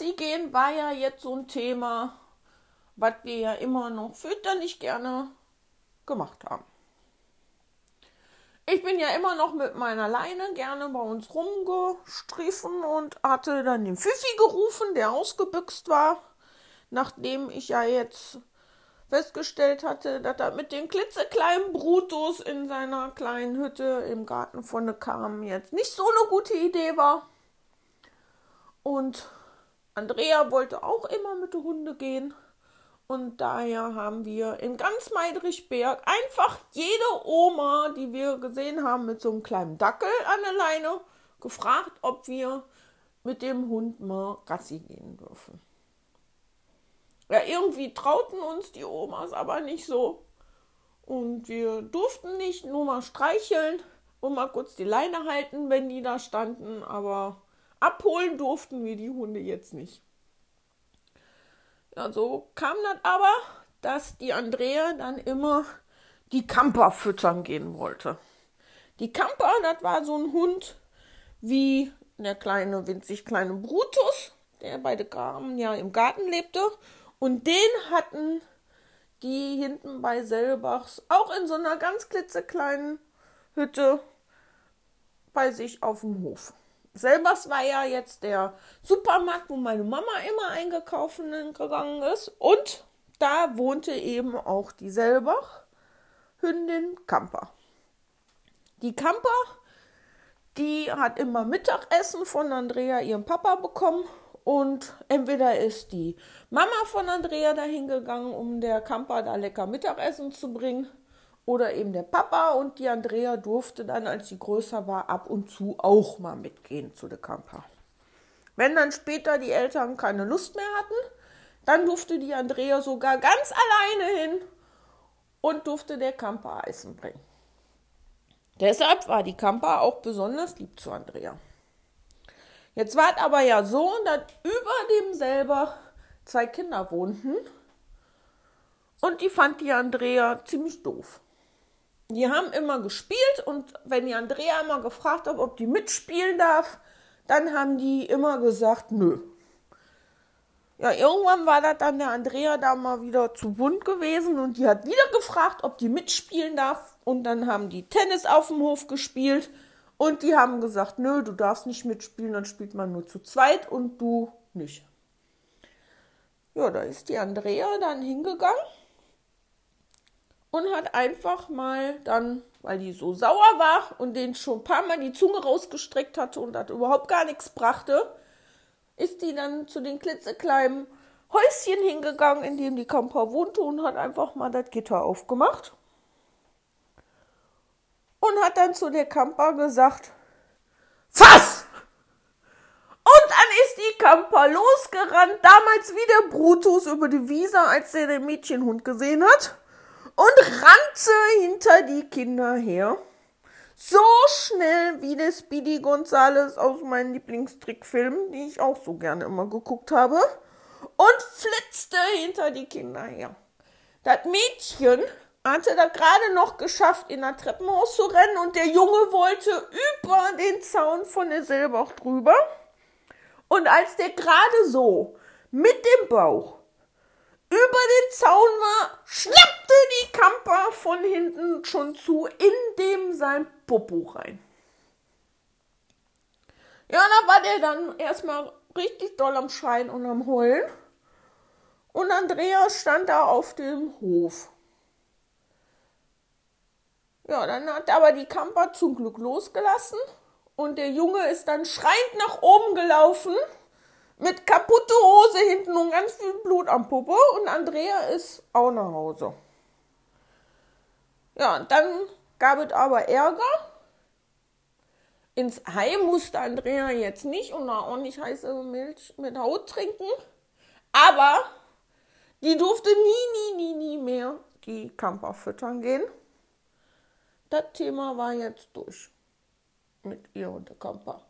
Gassi gehen war ja jetzt so ein Thema, was wir ja immer noch fürchterlich gerne gemacht haben. Ich bin ja immer noch mit meiner Leine gerne bei uns rumgestriffen und hatte dann den Pfiffi gerufen, der ausgebüxt war, nachdem ich ja jetzt festgestellt hatte, dass er mit den klitzekleinen Brutus in seiner kleinen Hütte im Garten von der Kam jetzt nicht so eine gute Idee war. Und Andrea wollte auch immer mit der Hunde gehen. Und daher haben wir in ganz Meidrichberg einfach jede Oma, die wir gesehen haben, mit so einem kleinen Dackel an der Leine, gefragt, ob wir mit dem Hund mal Gassi gehen dürfen. Ja, irgendwie trauten uns die Omas aber nicht so. Und wir durften nicht nur mal streicheln und mal kurz die Leine halten, wenn die da standen, aber abholen durften wir die Hunde jetzt nicht. Ja, so kam das aber, dass die Andrea dann immer die Kamper füttern gehen wollte. Die Kamper, das war so ein Hund wie der kleine, winzig kleine Brutus, der bei den Gaben ja im Garten lebte. Und den hatten die hinten bei Selbachs auch in so einer ganz klitzekleinen Hütte bei sich auf dem Hof. Selbers war ja jetzt der Supermarkt, wo meine Mama immer eingekauft gegangen ist. Und da wohnte eben auch die Selbach Hündin Kamper. Die Kamper, die hat immer Mittagessen von Andrea, ihrem Papa, bekommen. Und entweder ist die Mama von Andrea dahin gegangen, um der Kamper da lecker Mittagessen zu bringen oder eben der Papa und die Andrea durfte dann, als sie größer war, ab und zu auch mal mitgehen zu der Camper. Wenn dann später die Eltern keine Lust mehr hatten, dann durfte die Andrea sogar ganz alleine hin und durfte der Camper Eisen bringen. Deshalb war die Camper auch besonders lieb zu Andrea. Jetzt war es aber ja so, dass über dem selber zwei Kinder wohnten und die fand die Andrea ziemlich doof die haben immer gespielt und wenn die Andrea immer gefragt hat, ob die mitspielen darf, dann haben die immer gesagt, nö. Ja, irgendwann war das dann der Andrea da mal wieder zu bunt gewesen und die hat wieder gefragt, ob die mitspielen darf und dann haben die Tennis auf dem Hof gespielt und die haben gesagt, nö, du darfst nicht mitspielen, dann spielt man nur zu zweit und du nicht. Ja, da ist die Andrea dann hingegangen und hat einfach mal dann, weil die so sauer war und den schon ein paar Mal die Zunge rausgestreckt hatte und das überhaupt gar nichts brachte, ist die dann zu den klitzekleinen Häuschen hingegangen, in dem die Kamper wohnte und hat einfach mal das Gitter aufgemacht. Und hat dann zu der Kamper gesagt, Fass! Und dann ist die Kamper losgerannt, damals wie der Brutus über die Wiese, als er den Mädchenhund gesehen hat und rannte hinter die Kinder her. So schnell wie der Speedy Gonzales aus meinen Lieblingstrickfilmen, die ich auch so gerne immer geguckt habe, und flitzte hinter die Kinder her. Das Mädchen hatte da gerade noch geschafft, in der Treppenhaus zu rennen und der Junge wollte über den Zaun von der Silbach drüber. Und als der gerade so mit dem Bauch über den Zaun war, die Von hinten schon zu, in dem sein Popo rein. Ja, da war der dann erstmal richtig doll am Schreien und am Heulen. Und Andreas stand da auf dem Hof. Ja, dann hat aber die Kamper zum Glück losgelassen und der Junge ist dann schreiend nach oben gelaufen mit kaputte Hose hinten und ganz viel Blut am Puppe und Andrea ist auch nach Hause. Ja, dann gab es aber Ärger. Ins Heim musste Andrea jetzt nicht und auch nicht heiße Milch mit Haut trinken. Aber die durfte nie, nie, nie, nie mehr die Kamper füttern gehen. Das Thema war jetzt durch mit ihr und der Kamper.